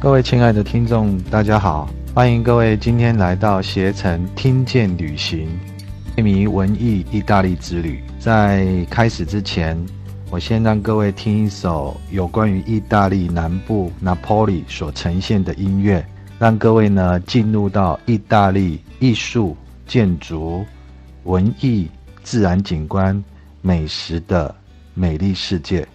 各位亲爱的听众，大家好，欢迎各位今天来到携程听见旅行，一迷文艺意大利之旅。在开始之前，我先让各位听一首有关于意大利南部拿坡里所呈现的音乐，让各位呢进入到意大利艺术、建筑、文艺、自然景观、美食的美丽世界。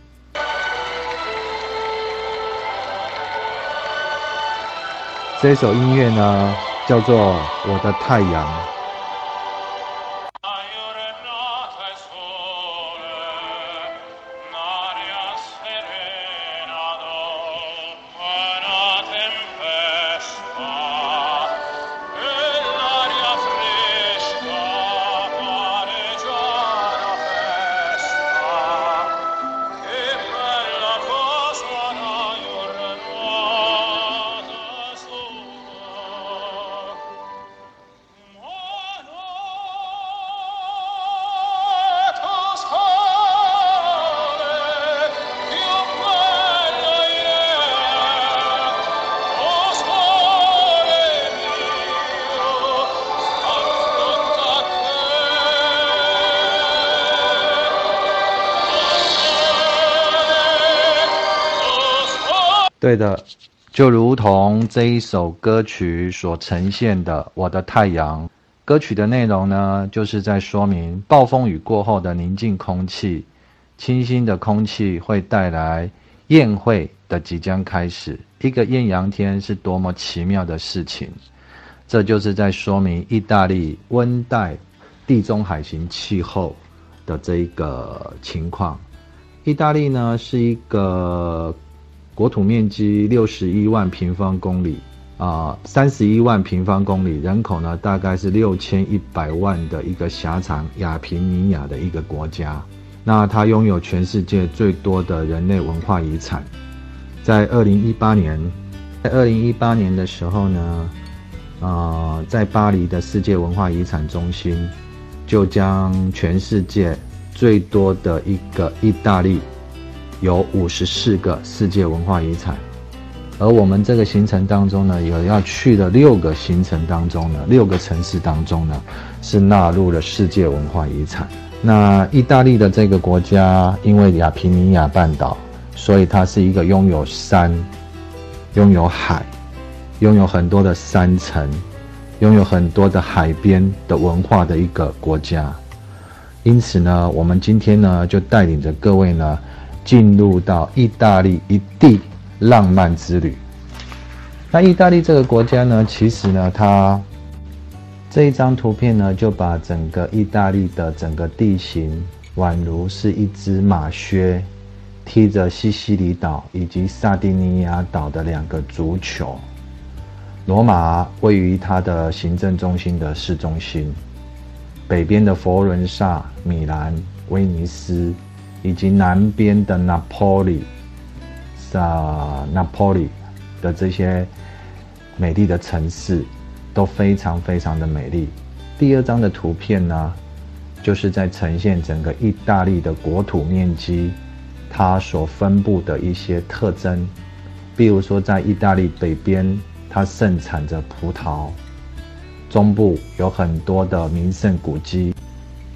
这首音乐呢，叫做《我的太阳》。对的，就如同这一首歌曲所呈现的《我的太阳》。歌曲的内容呢，就是在说明暴风雨过后的宁静空气，清新的空气会带来宴会的即将开始。一个艳阳天是多么奇妙的事情，这就是在说明意大利温带地中海型气候的这一个情况。意大利呢，是一个。国土面积六十一万平方公里，啊，三十一万平方公里，人口呢大概是六千一百万的一个狭长亚平尼亚的一个国家。那它拥有全世界最多的人类文化遗产。在二零一八年，在二零一八年的时候呢，啊，在巴黎的世界文化遗产中心，就将全世界最多的一个意大利。有五十四个世界文化遗产，而我们这个行程当中呢，有要去的六个行程当中呢，六个城市当中呢，是纳入了世界文化遗产。那意大利的这个国家，因为亚平尼亚半岛，所以它是一个拥有山、拥有海、拥有很多的山城、拥有很多的海边的文化的一个国家。因此呢，我们今天呢，就带领着各位呢。进入到意大利一地浪漫之旅。那意大利这个国家呢，其实呢，它这一张图片呢，就把整个意大利的整个地形，宛如是一只马靴，踢着西西里岛以及萨丁尼亚岛的两个足球。罗马位于它的行政中心的市中心，北边的佛罗伦萨、米兰、威尼斯。以及南边的拿坡里，啊，拿坡里的这些美丽的城市都非常非常的美丽。第二张的图片呢，就是在呈现整个意大利的国土面积，它所分布的一些特征。比如说，在意大利北边，它盛产着葡萄；中部有很多的名胜古迹。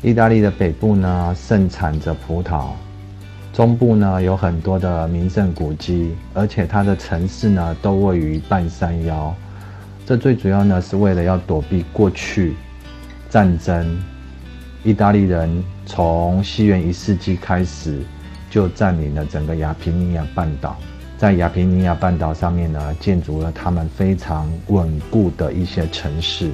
意大利的北部呢，盛产着葡萄；中部呢，有很多的名胜古迹，而且它的城市呢，都位于半山腰。这最主要呢，是为了要躲避过去战争。意大利人从西元一世纪开始，就占领了整个亚平尼亚半岛，在亚平尼亚半岛上面呢，建筑了他们非常稳固的一些城市，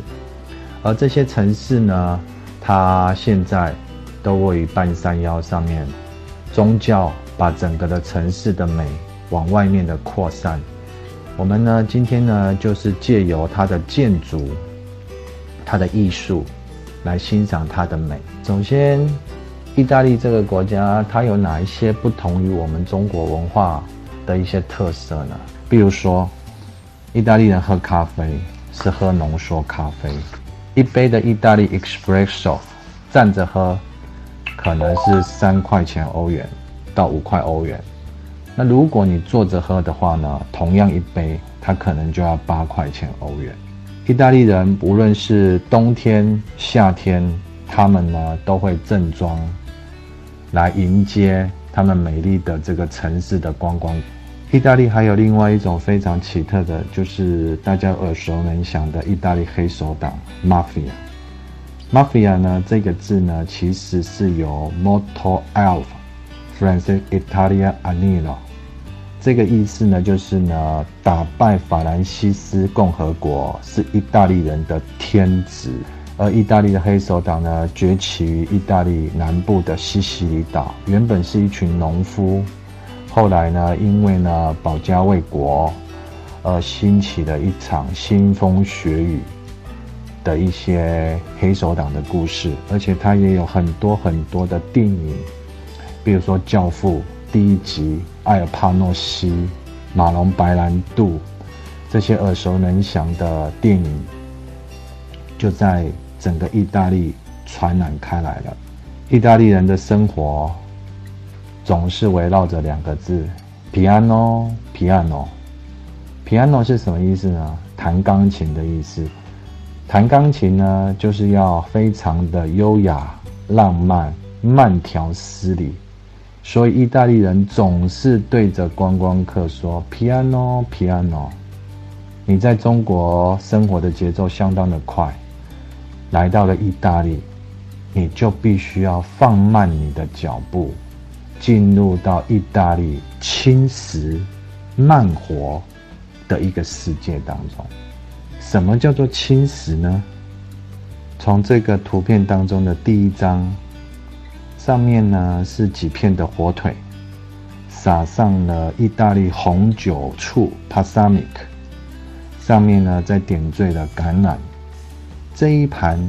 而这些城市呢，它现在都位于半山腰上面，宗教把整个的城市的美往外面的扩散。我们呢，今天呢，就是借由它的建筑、它的艺术，来欣赏它的美。首先，意大利这个国家，它有哪一些不同于我们中国文化的一些特色呢？比如说，意大利人喝咖啡是喝浓缩咖啡。一杯的意大利 Espresso，站着喝，可能是三块钱欧元到五块欧元。那如果你坐着喝的话呢，同样一杯，它可能就要八块钱欧元。意大利人无论是冬天、夏天，他们呢都会正装来迎接他们美丽的这个城市的观光。意大利还有另外一种非常奇特的，就是大家耳熟能详的意大利黑手党 （mafia）。mafia 呢这个字呢，其实是由 Motto Alf Francis Italia Anilo 这个意思呢，就是呢打败法兰西斯共和国是意大利人的天职。而意大利的黑手党呢，崛起于意大利南部的西西里岛，原本是一群农夫。后来呢，因为呢保家卫国，而兴起了一场腥风血雨的一些黑手党的故事，而且它也有很多很多的电影，比如说《教父》第一集，艾尔帕诺西、马龙白兰度这些耳熟能详的电影，就在整个意大利传染开来了。意大利人的生活。总是围绕着两个字，piano，piano，piano 是什么意思呢？弹钢琴的意思。弹钢琴呢，就是要非常的优雅、浪漫、慢条斯理。所以意大利人总是对着观光客说：“piano，piano。”你在中国生活的节奏相当的快，来到了意大利，你就必须要放慢你的脚步。进入到意大利轻食慢活的一个世界当中，什么叫做轻食呢？从这个图片当中的第一张，上面呢是几片的火腿，撒上了意大利红酒醋 （Pasamic），上面呢再点缀了橄榄。这一盘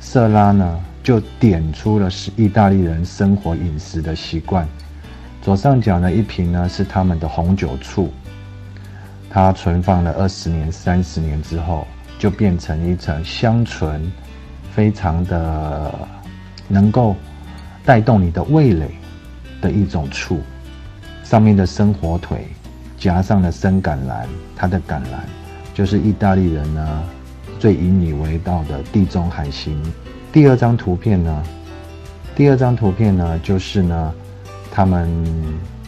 色拉呢？就点出了是意大利人生活饮食的习惯。左上角呢一瓶呢是他们的红酒醋，它存放了二十年、三十年之后，就变成一层香醇，非常的能够带动你的味蕾的一种醋。上面的生火腿夹上了生橄榄，它的橄榄就是意大利人呢最引以为傲的地中海型。第二张图片呢？第二张图片呢，就是呢，他们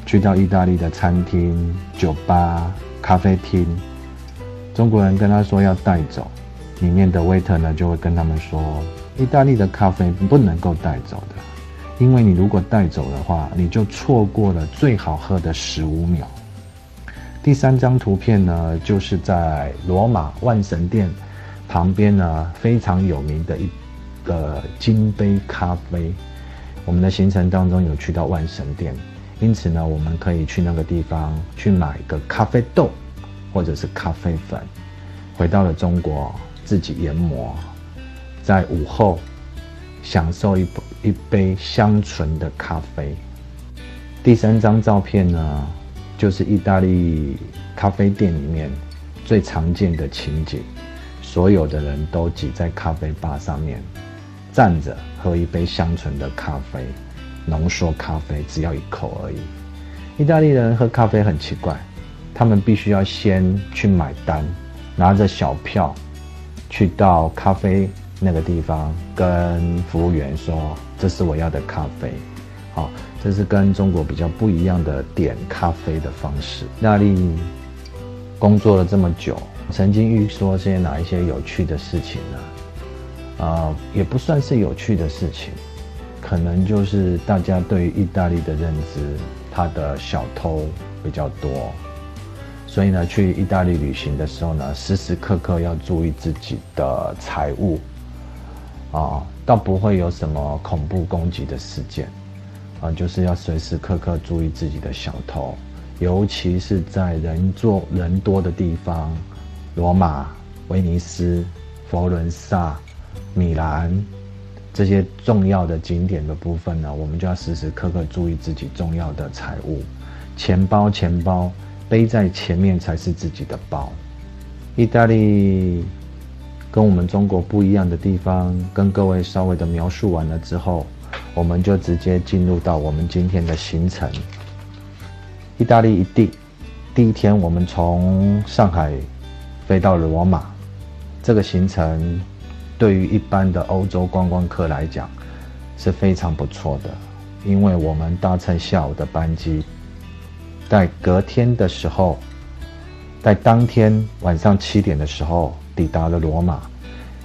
去到意大利的餐厅、酒吧、咖啡厅，中国人跟他说要带走，里面的 waiter 呢就会跟他们说，意大利的咖啡不能够带走的，因为你如果带走的话，你就错过了最好喝的十五秒。第三张图片呢，就是在罗马万神殿旁边呢，非常有名的一。的金杯咖啡，我们的行程当中有去到万神殿，因此呢，我们可以去那个地方去买个咖啡豆或者是咖啡粉，回到了中国自己研磨，在午后享受一一杯香醇的咖啡。第三张照片呢，就是意大利咖啡店里面最常见的情景，所有的人都挤在咖啡吧上面。站着喝一杯香醇的咖啡，浓缩咖啡只要一口而已。意大利人喝咖啡很奇怪，他们必须要先去买单，拿着小票去到咖啡那个地方，跟服务员说：“这是我要的咖啡。”好，这是跟中国比较不一样的点咖啡的方式。意大利工作了这么久，曾经遇说些哪一些有趣的事情呢？也不算是有趣的事情，可能就是大家对于意大利的认知，他的小偷比较多，所以呢，去意大利旅行的时候呢，时时刻刻要注意自己的财物，啊，倒不会有什么恐怖攻击的事件，啊，就是要时时刻刻注意自己的小偷，尤其是在人多人多的地方，罗马、威尼斯、佛伦萨。米兰这些重要的景点的部分呢，我们就要时时刻刻注意自己重要的财物，钱包钱包背在前面才是自己的包。意大利跟我们中国不一样的地方，跟各位稍微的描述完了之后，我们就直接进入到我们今天的行程。意大利一地，第一天我们从上海飞到罗马，这个行程对于一般的欧洲观光客来讲是非常不错的，因为我们搭乘下午的班机，在隔天的时候，在当天晚上七点的时候抵达了罗马，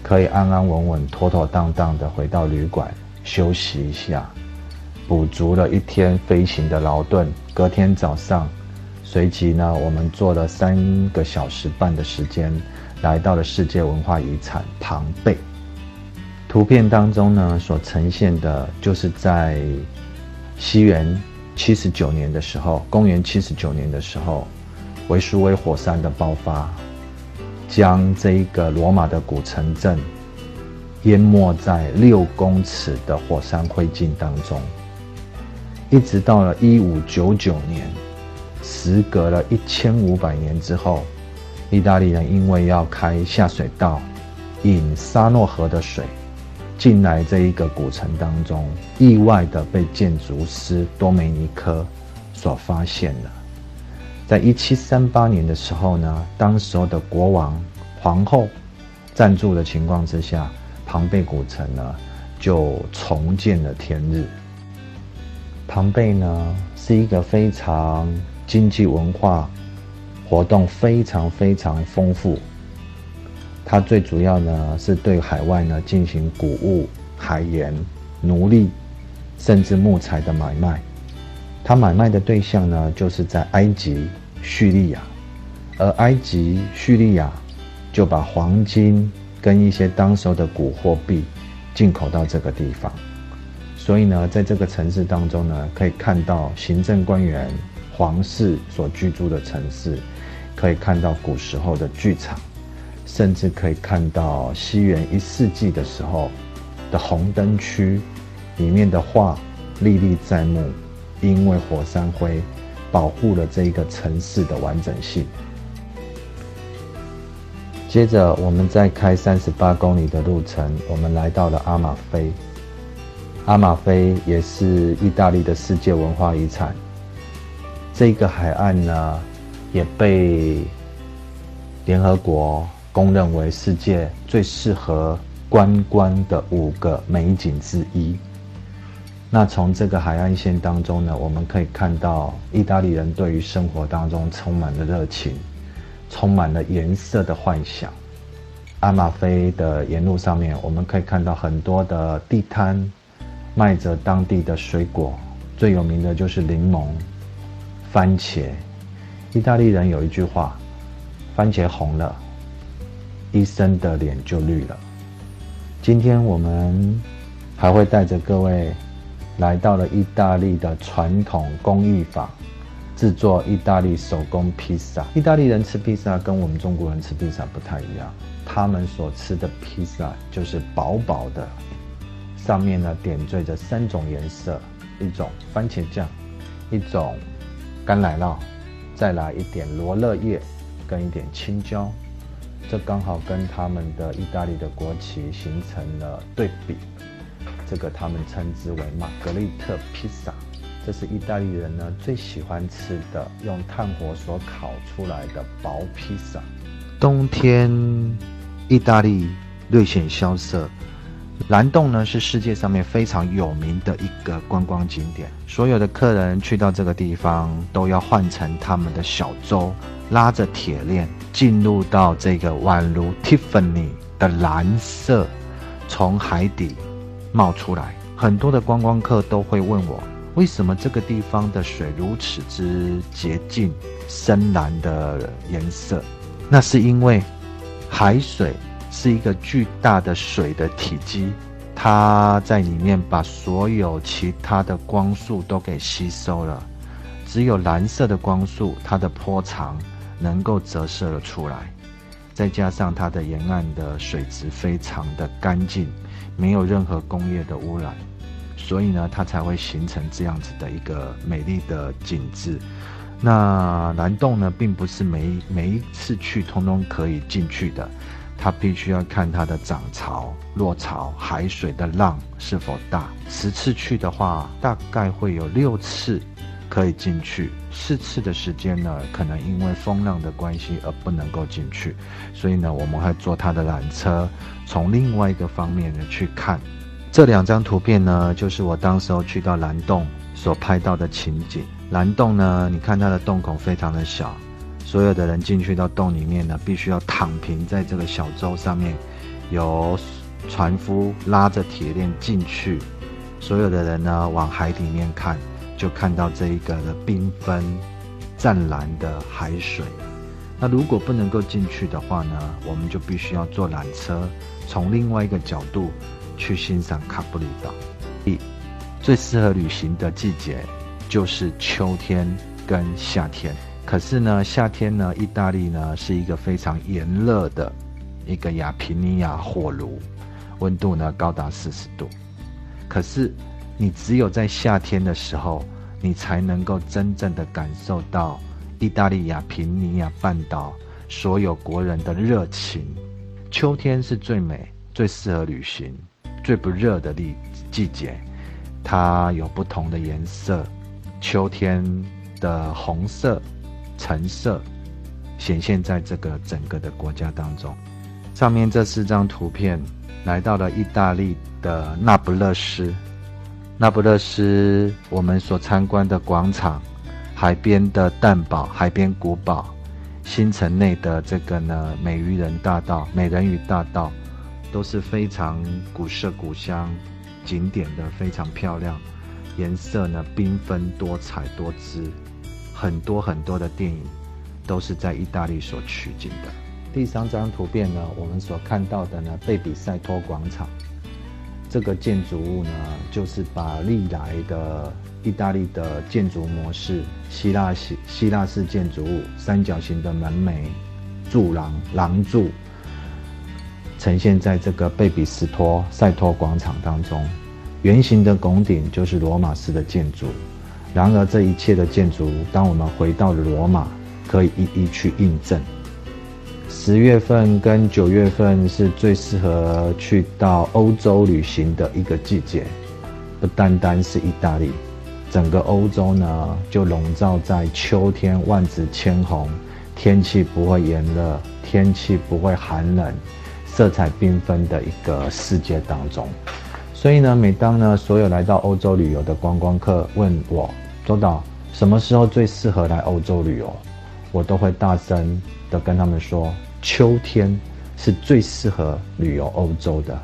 可以安安稳稳、妥妥当当的回到旅馆休息一下。补足了一天飞行的劳顿，隔天早上，随即呢，我们坐了三个小时半的时间，来到了世界文化遗产庞贝。图片当中呢，所呈现的就是在西元七十九年的时候，公元七十九年的时候，维苏威火山的爆发，将这一个罗马的古城镇淹没在六公尺的火山灰烬当中。一直到了一五九九年，时隔了一千五百年之后，意大利人因为要开下水道，引沙诺河的水进来这一个古城当中，意外的被建筑师多梅尼科所发现了。在一七三八年的时候呢，当时候的国王、皇后赞助的情况之下，庞贝古城呢就重见了天日。庞贝呢是一个非常经济文化活动非常非常丰富。它最主要呢是对海外呢进行谷物、海盐、奴隶，甚至木材的买卖。它买卖的对象呢就是在埃及、叙利亚，而埃及、叙利亚就把黄金跟一些当时的古货币进口到这个地方。所以呢，在这个城市当中呢，可以看到行政官员、皇室所居住的城市，可以看到古时候的剧场，甚至可以看到西元一世纪的时候的红灯区里面的画历历在目。因为火山灰保护了这一个城市的完整性。接着，我们再开三十八公里的路程，我们来到了阿马菲。阿马菲也是意大利的世界文化遗产。这个海岸呢，也被联合国公认为世界最适合观光的五个美景之一。那从这个海岸线当中呢，我们可以看到意大利人对于生活当中充满了热情，充满了颜色的幻想。阿马菲的沿路上面，我们可以看到很多的地摊。卖着当地的水果，最有名的就是柠檬、番茄。意大利人有一句话：“番茄红了，医生的脸就绿了。”今天我们还会带着各位来到了意大利的传统工艺坊，制作意大利手工披萨。意大利人吃披萨跟我们中国人吃披萨不太一样，他们所吃的披萨就是薄薄的。上面呢点缀着三种颜色，一种番茄酱，一种干奶酪，再来一点罗勒叶跟一点青椒，这刚好跟他们的意大利的国旗形成了对比。这个他们称之为玛格丽特披萨，这是意大利人呢最喜欢吃的用炭火所烤出来的薄披萨。冬天，意大利略显萧瑟。蓝洞呢是世界上面非常有名的一个观光景点，所有的客人去到这个地方都要换成他们的小舟，拉着铁链进入到这个宛如 Tiffany 的蓝色从海底冒出来。很多的观光客都会问我，为什么这个地方的水如此之洁净、深蓝的颜色？那是因为海水。是一个巨大的水的体积，它在里面把所有其他的光束都给吸收了，只有蓝色的光束，它的波长能够折射了出来。再加上它的沿岸的水质非常的干净，没有任何工业的污染，所以呢，它才会形成这样子的一个美丽的景致。那蓝洞呢，并不是每每一次去通通可以进去的。它必须要看它的涨潮、落潮、海水的浪是否大。十次去的话，大概会有六次可以进去，四次的时间呢，可能因为风浪的关系而不能够进去，所以呢，我们会坐它的缆车，从另外一个方面呢去看。这两张图片呢，就是我当时候去到蓝洞所拍到的情景。蓝洞呢，你看它的洞口非常的小，所有的人进去到洞里面呢，必须要躺平在这个小舟上面，由船夫拉着铁链进去，所有的人呢往海里面看。就看到这一个的缤纷、湛蓝的海水。那如果不能够进去的话呢，我们就必须要坐缆车，从另外一个角度去欣赏卡布里岛。一最适合旅行的季节就是秋天跟夏天。可是呢，夏天呢，意大利呢是一个非常炎热的一个亚平尼亚火炉，温度呢高达四十度。可是你只有在夏天的时候，你才能够真正的感受到意大利亚平尼亚半岛所有国人的热情。秋天是最美、最适合旅行、最不热的季季节，它有不同的颜色。秋天的红色、橙色显现在这个整个的国家当中。上面这四张图片，来到了意大利的那不勒斯。那不勒斯，我们所参观的广场、海边的蛋堡、海边古堡、新城内的这个呢美鱼人大道、美人鱼大道，都是非常古色古香景点的，非常漂亮，颜色呢缤纷多彩多姿，很多很多的电影都是在意大利所取景的。第三张图片呢，我们所看到的呢贝比塞托广场。这个建筑物呢，就是把历来的意大利的建筑模式，希腊希希腊式建筑物，三角形的门楣、柱廊、廊柱，呈现在这个贝比斯托塞托广场当中。圆形的拱顶就是罗马式的建筑。然而，这一切的建筑，当我们回到罗马，可以一一去印证。十月份跟九月份是最适合去到欧洲旅行的一个季节，不单单是意大利，整个欧洲呢就笼罩在秋天万紫千红，天气不会炎热，天气不会寒冷，色彩缤纷的一个世界当中。所以呢，每当呢所有来到欧洲旅游的观光客问我周导什么时候最适合来欧洲旅游，我都会大声的跟他们说。秋天是最适合旅游欧洲的，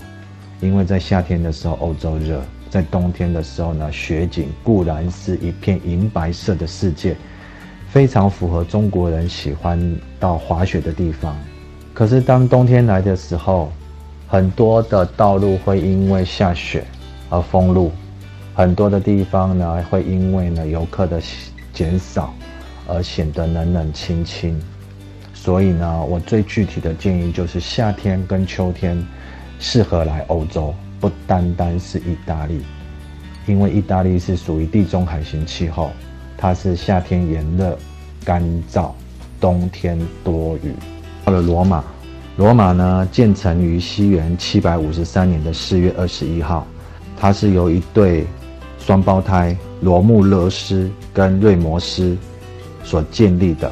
因为在夏天的时候欧洲热，在冬天的时候呢，雪景固然是一片银白色的世界，非常符合中国人喜欢到滑雪的地方。可是当冬天来的时候，很多的道路会因为下雪而封路，很多的地方呢会因为呢游客的减少而显得冷冷清清。所以呢，我最具体的建议就是夏天跟秋天适合来欧洲，不单单是意大利，因为意大利是属于地中海型气候，它是夏天炎热、干燥，冬天多雨。到了罗马，罗马呢建成于西元七百五十三年的四月二十一号，它是由一对双胞胎罗慕勒斯跟瑞摩斯所建立的。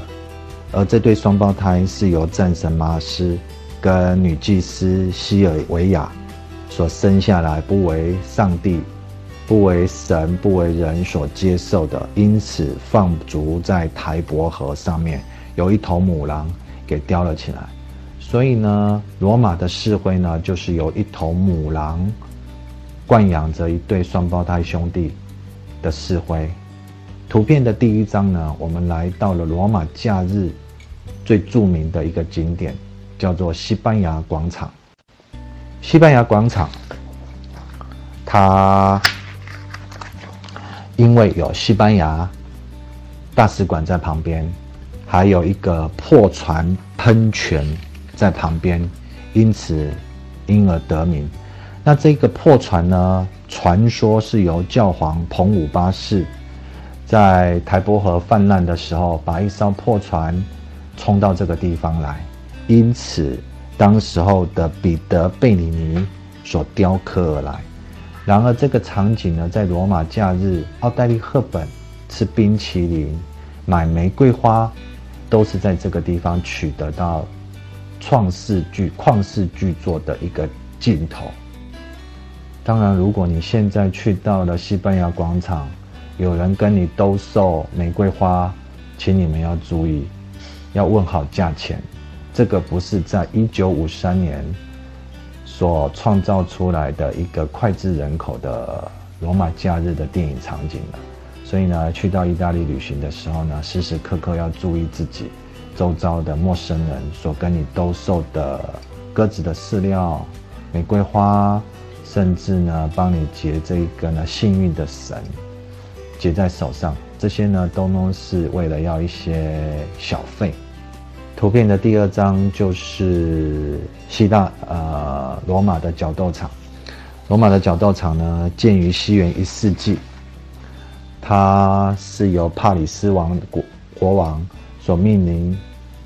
而这对双胞胎是由战神马斯跟女祭司西尔维亚所生下来，不为上帝、不为神、不为人所接受的，因此放逐在台伯河上面，有一头母狼给叼了起来。所以呢，罗马的市徽呢，就是由一头母狼惯养着一对双胞胎兄弟的市徽。图片的第一张呢，我们来到了罗马假日最著名的一个景点，叫做西班牙广场。西班牙广场，它因为有西班牙大使馆在旁边，还有一个破船喷泉在旁边，因此因而得名。那这个破船呢，传说是由教皇彭五八世。在台伯河泛滥的时候，把一艘破船冲到这个地方来，因此当时候的彼得贝里尼所雕刻而来。然而，这个场景呢，在罗马假日，奥黛丽赫本吃冰淇淋、买玫瑰花，都是在这个地方取得到创世巨旷世巨作的一个镜头。当然，如果你现在去到了西班牙广场，有人跟你兜售玫瑰花，请你们要注意，要问好价钱。这个不是在一九五三年所创造出来的一个脍炙人口的罗马假日的电影场景了。所以呢，去到意大利旅行的时候呢，时时刻刻要注意自己周遭的陌生人所跟你兜售的鸽子的饲料、玫瑰花，甚至呢，帮你结这一个呢幸运的绳。结在手上，这些呢都都是为了要一些小费。图片的第二张就是希腊呃罗马的角斗场。罗马的角斗场呢建于西元一世纪，它是由帕里斯王国国王所命名，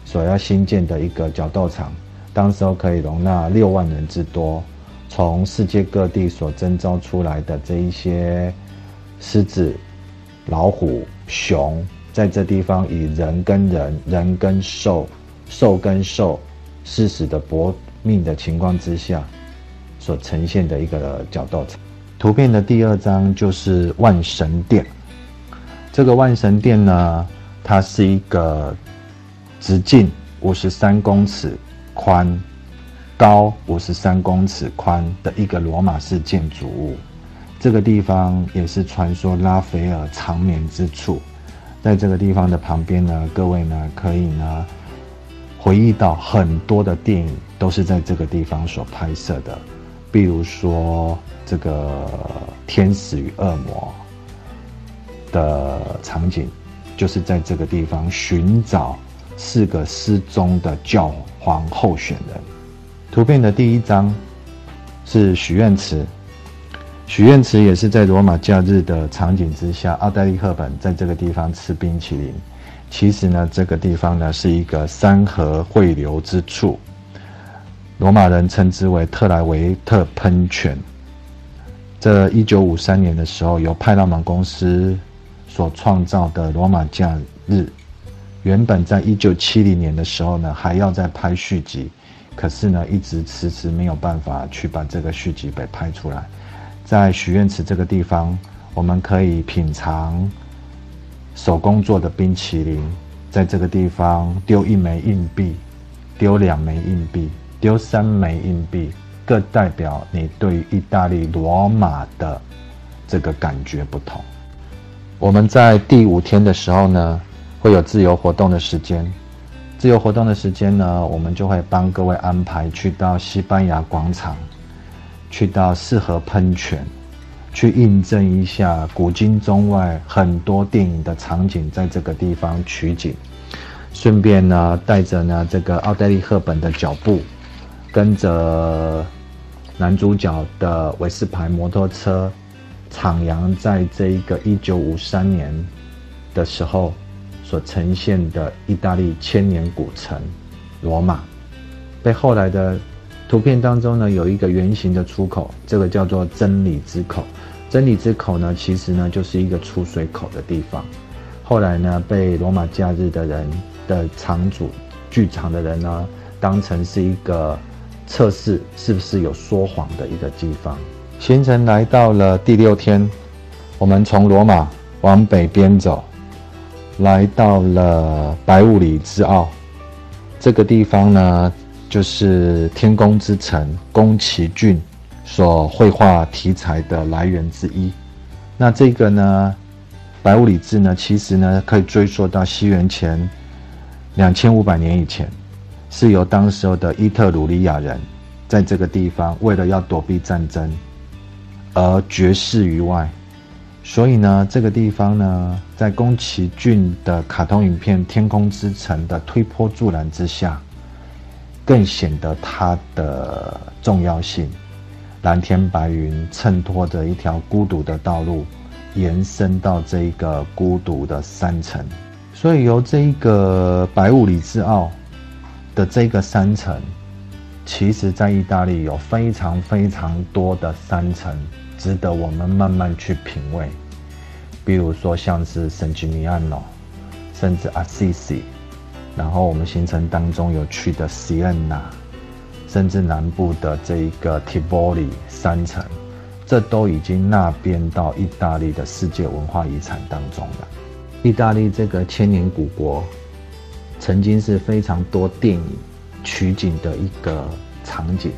所要新建的一个角斗场。当时候可以容纳六万人之多，从世界各地所征召出来的这一些狮子。老虎、熊在这地方以人跟人、人跟兽、兽跟兽誓死的搏命的情况之下，所呈现的一个角斗场。图片的第二张就是万神殿。这个万神殿呢，它是一个直径五十三公尺、宽高五十三公尺宽的一个罗马式建筑物。这个地方也是传说拉斐尔长眠之处，在这个地方的旁边呢，各位呢可以呢回忆到很多的电影都是在这个地方所拍摄的，比如说这个天使与恶魔的场景，就是在这个地方寻找四个失踪的教皇候选人。图片的第一张是许愿池。许愿池也是在罗马假日的场景之下，奥黛丽·赫本在这个地方吃冰淇淋。其实呢，这个地方呢是一个山河汇流之处，罗马人称之为特莱维特喷泉。这一九五三年的时候，由派拉蒙公司所创造的罗马假日，原本在一九七零年的时候呢，还要再拍续集，可是呢，一直迟迟没有办法去把这个续集给拍出来。在许愿池这个地方，我们可以品尝手工做的冰淇淋。在这个地方丢一枚硬币，丢两枚硬币，丢三枚硬币，各代表你对意大利罗马的这个感觉不同。我们在第五天的时候呢，会有自由活动的时间。自由活动的时间呢，我们就会帮各位安排去到西班牙广场。去到适合喷泉，去印证一下古今中外很多电影的场景，在这个地方取景，顺便呢带着呢这个奥黛丽·赫本的脚步，跟着男主角的韦斯牌摩托车，徜徉在这一个一九五三年的时候所呈现的意大利千年古城罗马，被后来的。图片当中呢，有一个圆形的出口，这个叫做真理之口。真理之口呢，其实呢就是一个出水口的地方。后来呢，被罗马假日的人的场主、剧场的人呢，当成是一个测试是不是有说谎的一个地方。行程来到了第六天，我们从罗马往北边走，来到了白物里之奥这个地方呢。就是天宫之城宫崎骏所绘画题材的来源之一。那这个呢，白物理志呢，其实呢可以追溯到西元前两千五百年以前，是由当时候的伊特鲁里亚人在这个地方为了要躲避战争而绝世于外。所以呢，这个地方呢，在宫崎骏的卡通影片《天空之城》的推波助澜之下。更显得它的重要性。蓝天白云衬托着一条孤独的道路，延伸到这一个孤独的山城。所以由这一个白雾里之奥的这个山城，其实在意大利有非常非常多的山城，值得我们慢慢去品味。比如说像是圣吉米安诺，甚至阿西西，然后我们行程当中有去的西恩纳，甚至南部的这一个 Tivoli 山城，这都已经纳编到意大利的世界文化遗产当中了。意大利这个千年古国，曾经是非常多电影取景的一个场景。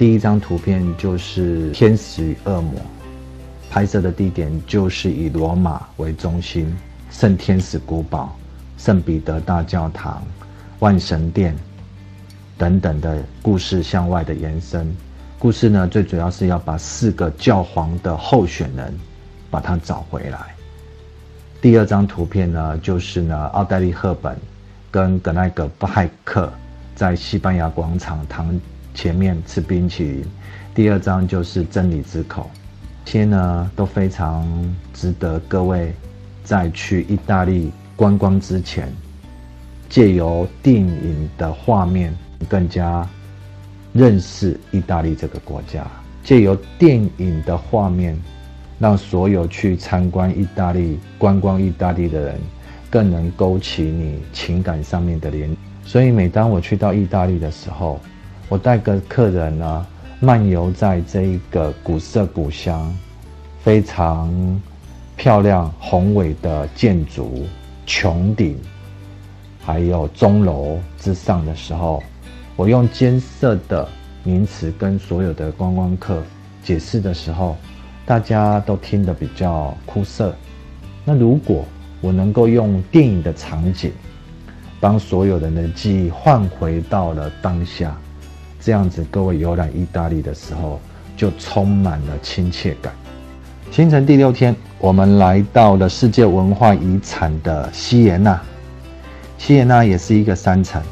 第一张图片就是《天使与恶魔》。拍摄的地点就是以罗马为中心，圣天使古堡、圣彼得大教堂、万神殿等等的故事向外的延伸。故事呢，最主要是要把四个教皇的候选人把他找回来。第二张图片呢，就是呢，奥黛丽·赫本跟格奈格·布海克在西班牙广场堂前面吃冰淇淋。第二张就是真理之口。这些呢都非常值得各位在去意大利观光之前，借由电影的画面更加认识意大利这个国家；借由电影的画面，让所有去参观意大利、观光意大利的人更能勾起你情感上面的连。所以，每当我去到意大利的时候，我带个客人呢。漫游在这一个古色古香、非常漂亮宏伟的建筑穹顶，还有钟楼之上的时候，我用艰涩的名词跟所有的观光客解释的时候，大家都听得比较枯涩。那如果我能够用电影的场景，帮所有人的记忆换回到了当下。这样子，各位游览意大利的时候，就充满了亲切感。行程第六天，我们来到了世界文化遗产的西耶纳。西耶纳也是一个山城，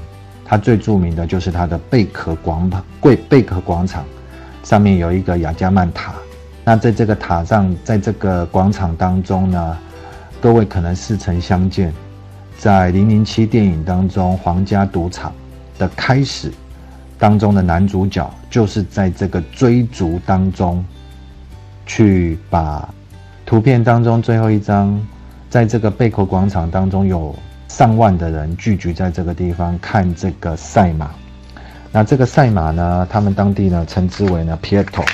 它最著名的就是它的贝壳广场。贵贝壳广场上面有一个雅加曼塔。那在这个塔上，在这个广场当中呢，各位可能似曾相见，在《零零七》电影当中，皇家赌场的开始。当中的男主角就是在这个追逐当中，去把图片当中最后一张，在这个贝壳广场当中有上万的人聚集在这个地方看这个赛马。那这个赛马呢，他们当地呢称之为呢 Pieto。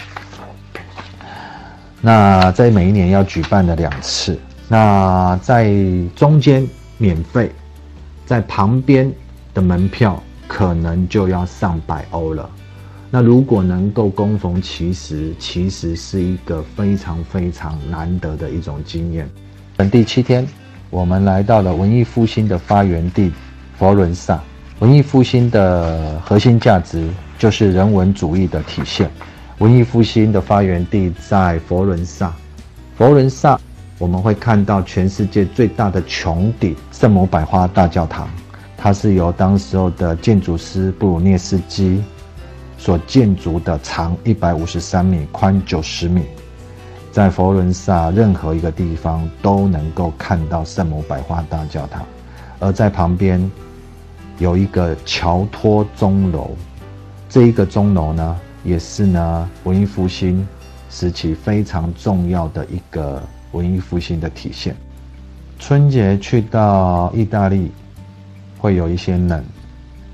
那在每一年要举办的两次，那在中间免费，在旁边的门票。可能就要上百欧了。那如果能够供逢其时，其实是一个非常非常难得的一种经验。等第七天，我们来到了文艺复兴的发源地佛伦萨。文艺复兴的核心价值就是人文主义的体现。文艺复兴的发源地在佛伦萨。佛伦萨，我们会看到全世界最大的穹顶圣母百花大教堂。它是由当时候的建筑师布鲁涅斯基所建筑的，长一百五十三米，宽九十米，在佛罗伦萨任何一个地方都能够看到圣母百花大教堂，而在旁边有一个乔托钟楼，这一个钟楼呢，也是呢文艺复兴时期非常重要的一个文艺复兴的体现。春节去到意大利。会有一些冷，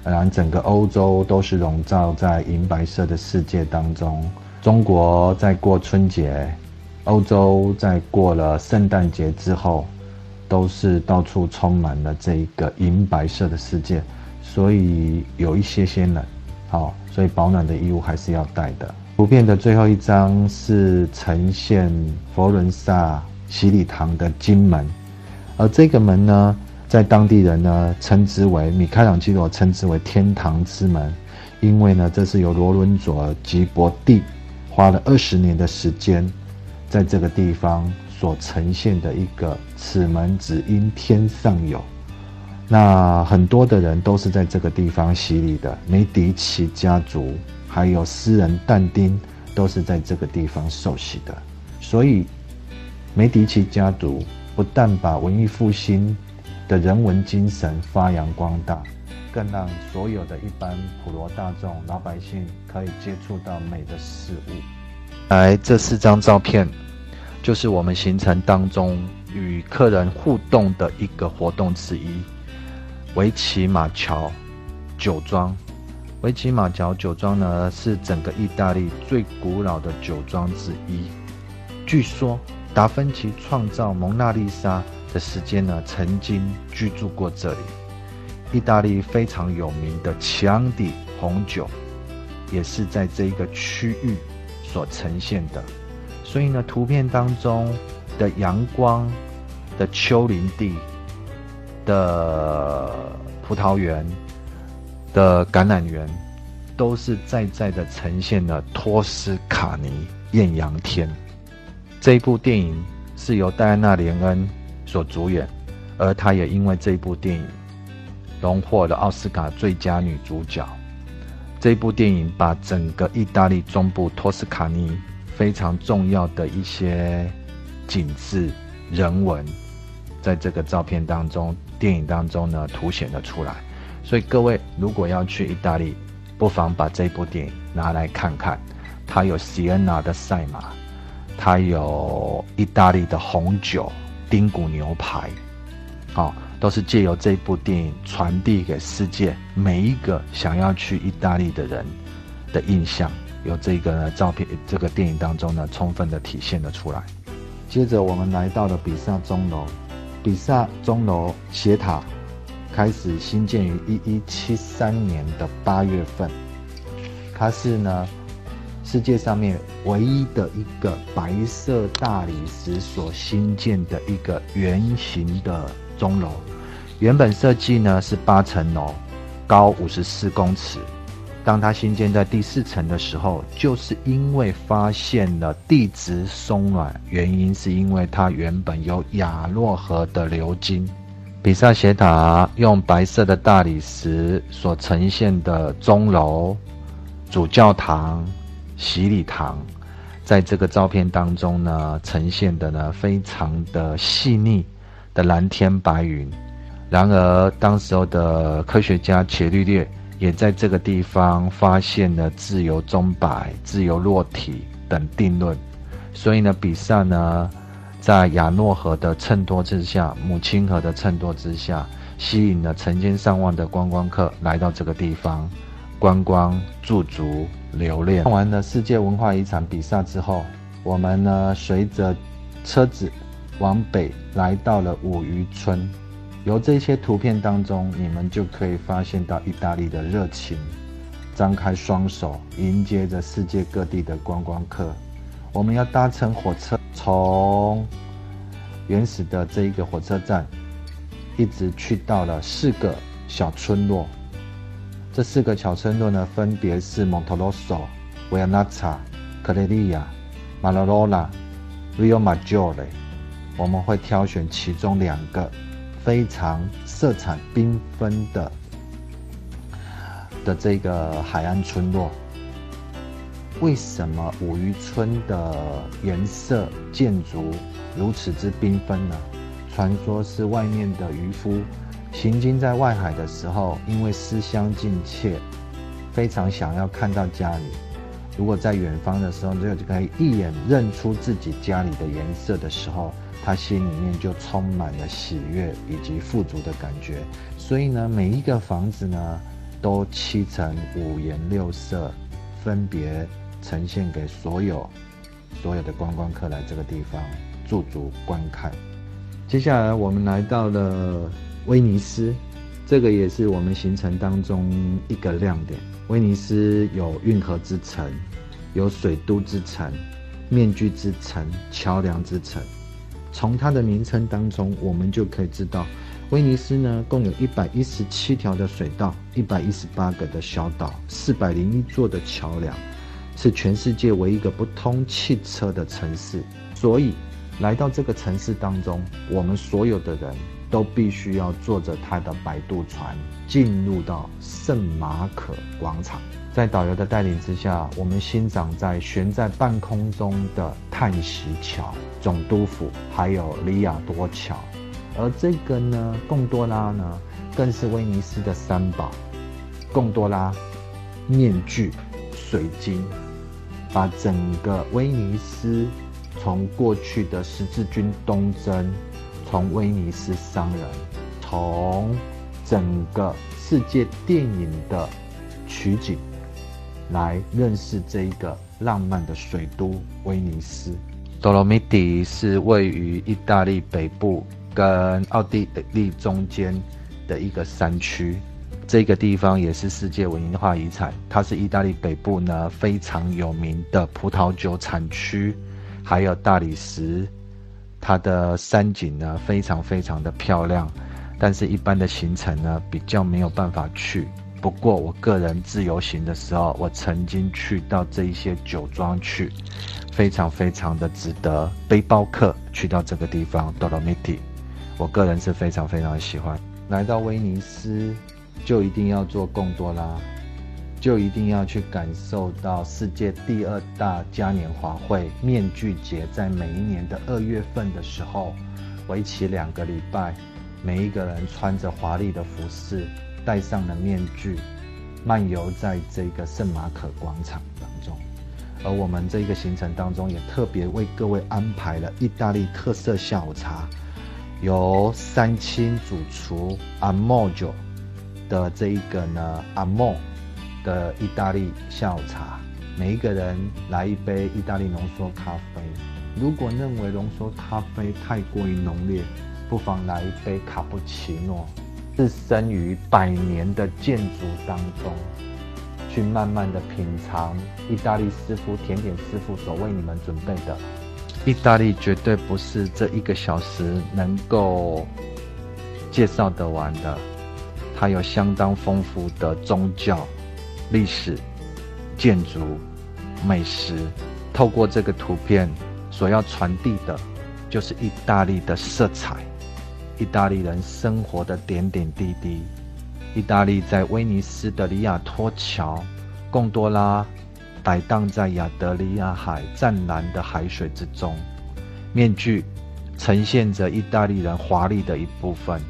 然整个欧洲都是笼罩在银白色的世界当中。中国在过春节，欧洲在过了圣诞节之后，都是到处充满了这一个银白色的世界，所以有一些些冷。好，所以保暖的衣物还是要带的。图片的最后一张是呈现佛伦萨洗礼堂的金门，而这个门呢？在当地人呢，称之为米开朗基罗称之为天堂之门，因为呢，这是由罗伦佐吉伯蒂花了二十年的时间，在这个地方所呈现的一个此门只因天上有。那很多的人都是在这个地方洗礼的，梅迪奇家族还有诗人但丁都是在这个地方受洗的，所以梅迪奇家族不但把文艺复兴。的人文精神发扬光大，更让所有的一般普罗大众、老百姓可以接触到美的事物。来，这四张照片就是我们行程当中与客人互动的一个活动之一。维奇马乔酒庄，维奇马乔酒庄呢是整个意大利最古老的酒庄之一。据说达芬奇创造蒙娜丽莎的时间呢，曾经居住过这里。意大利非常有名的强底红酒，也是在这一个区域所呈现的。所以呢，图片当中的阳光的丘陵地的葡萄园的橄榄园，都是在在的呈现了托斯卡尼艳阳天。这一部电影是由戴安娜·莲恩所主演，而她也因为这部电影。荣获了奥斯卡最佳女主角。这部电影把整个意大利中部托斯卡尼非常重要的一些景致、人文，在这个照片当中、电影当中呢凸显了出来。所以各位如果要去意大利，不妨把这部电影拿来看看。它有西恩纳的赛马，它有意大利的红酒、丁骨牛排，好。都是借由这部电影传递给世界每一个想要去意大利的人的印象，由这个呢照片、这个电影当中呢，充分的体现了出来。接着我们来到了比萨钟楼，比萨钟楼斜塔开始兴建于一一七三年的八月份，它是呢世界上面唯一的一个白色大理石所新建的一个圆形的钟楼。原本设计呢是八层楼，高五十四公尺。当它新建在第四层的时候，就是因为发现了地质松软，原因是因为它原本有亚诺河的流经。比萨斜塔用白色的大理石所呈现的钟楼、主教堂、洗礼堂，在这个照片当中呢，呈现的呢非常的细腻的蓝天白云。然而，当时候的科学家伽利略也在这个地方发现了自由钟摆、自由落体等定论。所以呢，比萨呢，在亚诺河的衬托之下，母亲河的衬托之下，吸引了成千上万的观光客来到这个地方观光驻足留恋。看完了世界文化遗产比萨之后，我们呢，随着车子往北来到了五渔村。由这些图片当中，你们就可以发现到意大利的热情，张开双手迎接着世界各地的观光客。我们要搭乘火车，从原始的这一个火车站，一直去到了四个小村落。这四个小村落呢，分别是蒙特罗索、维亚纳查、克雷利亚、马拉罗拉、Rio Maggiore。我们会挑选其中两个。非常色彩缤纷的的这个海岸村落，为什么五渔村的颜色建筑如此之缤纷呢？传说是外面的渔夫行经在外海的时候，因为思乡尽切，非常想要看到家里。如果在远方的时候，就就可以一眼认出自己家里的颜色的时候。他心里面就充满了喜悦以及富足的感觉，所以呢，每一个房子呢都漆成五颜六色，分别呈现给所有所有的观光客来这个地方驻足观看。接下来我们来到了威尼斯，这个也是我们行程当中一个亮点。威尼斯有运河之城，有水都之城，面具之城，桥梁之城。从它的名称当中，我们就可以知道，威尼斯呢，共有一百一十七条的水道，一百一十八个的小岛，四百零一座的桥梁，是全世界唯一一个不通汽车的城市。所以，来到这个城市当中，我们所有的人都必须要坐着他的摆渡船，进入到圣马可广场。在导游的带领之下，我们欣赏在悬在半空中的叹息桥、总督府，还有里亚多桥。而这个呢，贡多拉呢，更是威尼斯的三宝。贡多拉面具、水晶，把整个威尼斯从过去的十字军东征，从威尼斯商人，从整个世界电影的取景，来认识这一个浪漫的水都威尼斯。多罗米蒂是位于意大利北部跟奥地利中间的一个山区，这个地方也是世界文化遗产。它是意大利北部呢非常有名的葡萄酒产区，还有大理石。它的山景呢非常非常的漂亮，但是一般的行程呢比较没有办法去。不过我个人自由行的时候，我曾经去到这一些酒庄去。非常非常的值得背包客去到这个地方 Dolomiti，我个人是非常非常喜欢。来到威尼斯，就一定要做贡多拉，就一定要去感受到世界第二大嘉年华会——面具节，在每一年的二月份的时候，为期两个礼拜，每一个人穿着华丽的服饰，戴上了面具，漫游在这个圣马可广场当中。而我们这个行程当中，也特别为各位安排了意大利特色下午茶，由三清主厨阿莫酒的这一个呢阿莫的意大利下午茶，每一个人来一杯意大利浓缩咖啡。如果认为浓缩咖啡太过于浓烈，不妨来一杯卡布奇诺。置身于百年的建筑当中。去慢慢的品尝意大利师傅甜点师傅所为你们准备的。意大利绝对不是这一个小时能够介绍得完的，它有相当丰富的宗教、历史、建筑、美食。透过这个图片所要传递的，就是意大利的色彩，意大利人生活的点点滴滴。意大利在威尼斯的里亚托桥，贡多拉摆荡在亚德里亚海湛蓝的海水之中，面具呈现着意大利人华丽的一部分。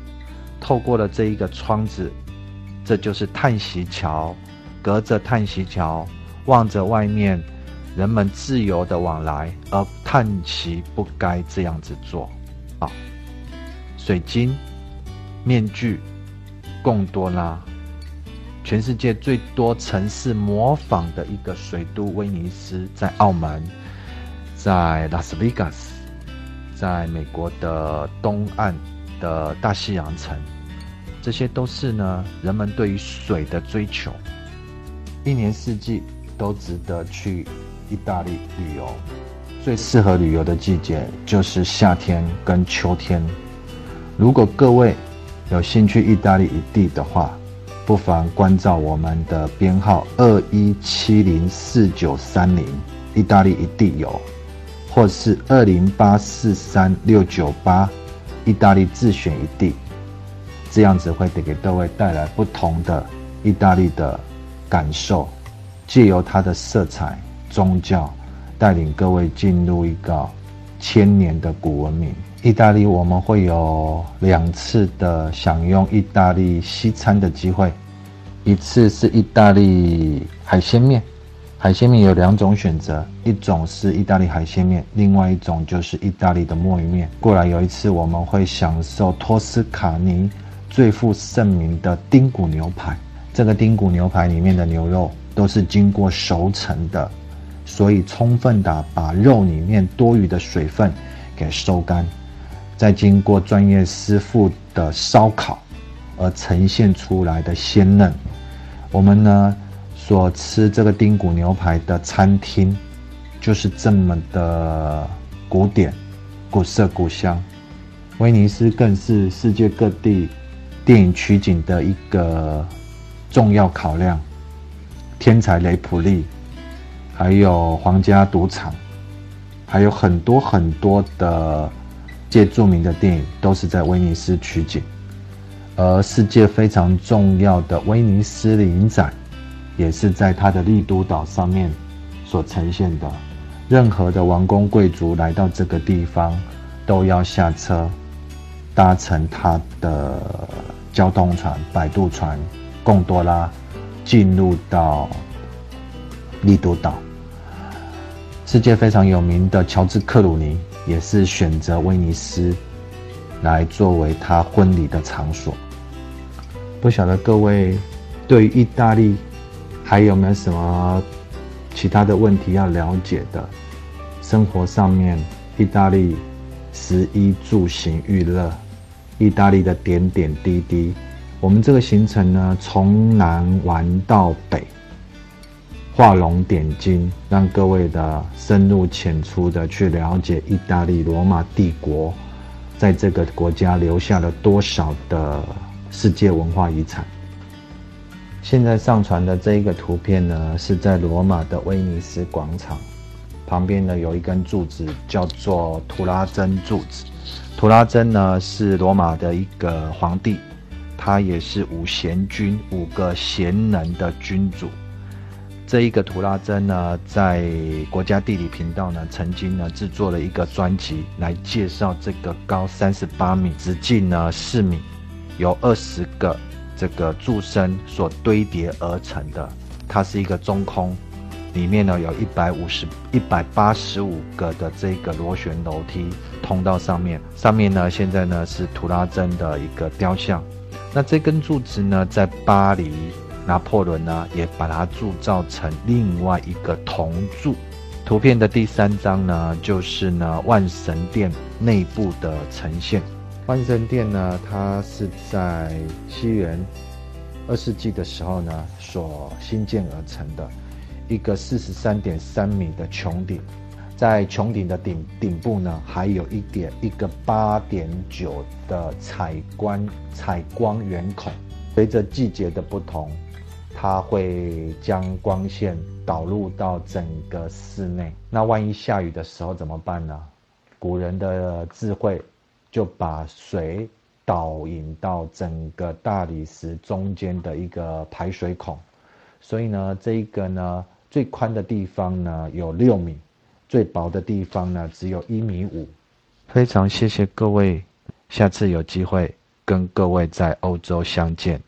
透过了这一个窗子，这就是叹息桥，隔着叹息桥望着外面人们自由的往来，而叹息不该这样子做。啊，水晶面具。贡多拉，全世界最多城市模仿的一个水都威尼斯，在澳门，在拉斯维加斯，在美国的东岸的大西洋城，这些都是呢人们对于水的追求，一年四季都值得去意大利旅游。最适合旅游的季节就是夏天跟秋天。如果各位，有兴趣意大利一地的话，不妨关照我们的编号二一七零四九三零，意大利一地游，或是二零八四三六九八，意大利自选一地，这样子会给各位带来不同的意大利的感受，借由它的色彩、宗教，带领各位进入一个千年的古文明。意大利我们会有两次的享用意大利西餐的机会，一次是意大利海鲜面，海鲜面有两种选择，一种是意大利海鲜面，另外一种就是意大利的墨鱼面。过来有一次我们会享受托斯卡尼最负盛名的丁骨牛排，这个丁骨牛排里面的牛肉都是经过熟成的，所以充分的把肉里面多余的水分给收干。再经过专业师傅的烧烤，而呈现出来的鲜嫩。我们呢所吃这个丁骨牛排的餐厅，就是这么的古典、古色古香。威尼斯更是世界各地电影取景的一个重要考量。天才雷普利，还有皇家赌场，还有很多很多的。界著名的电影都是在威尼斯取景，而世界非常重要的威尼斯影展，也是在它的丽都岛上面所呈现的。任何的王公贵族来到这个地方，都要下车，搭乘它的交通船——摆渡船贡多拉，进入到丽都岛。世界非常有名的乔治克鲁尼。也是选择威尼斯来作为他婚礼的场所。不晓得各位对意大利还有没有什么其他的问题要了解的？生活上面，意大利食衣住行娱乐，意大利的点点滴滴。我们这个行程呢，从南玩到北，画龙点睛，让各位的深入浅出的去了解意大利罗马帝国，在这个国家留下了多少的世界文化遗产。现在上传的这一个图片呢，是在罗马的威尼斯广场旁边呢，有一根柱子叫做图拉真柱子。图拉真呢，是罗马的一个皇帝。他也是五贤君，五个贤能的君主。这一个图拉真呢，在国家地理频道呢，曾经呢制作了一个专辑来介绍这个高三十八米、直径呢四米、有二十个这个柱身所堆叠而成的。它是一个中空，里面呢有一百五十一百八十五个的这个螺旋楼梯通到上面。上面呢现在呢是图拉真的一个雕像。那这根柱子呢，在巴黎，拿破仑呢也把它铸造成另外一个铜柱。图片的第三张呢，就是呢万神殿内部的呈现。万神殿呢，它是在西元二世纪的时候呢所兴建而成的，一个四十三点三米的穹顶。在穹顶的顶顶部呢，还有一点一个八点九的采光采光圆孔。随着季节的不同，它会将光线导入到整个室内。那万一下雨的时候怎么办呢？古人的智慧就把水导引到整个大理石中间的一个排水孔。所以呢，这一个呢最宽的地方呢有六米。最薄的地方呢，只有一米五。非常谢谢各位，下次有机会跟各位在欧洲相见。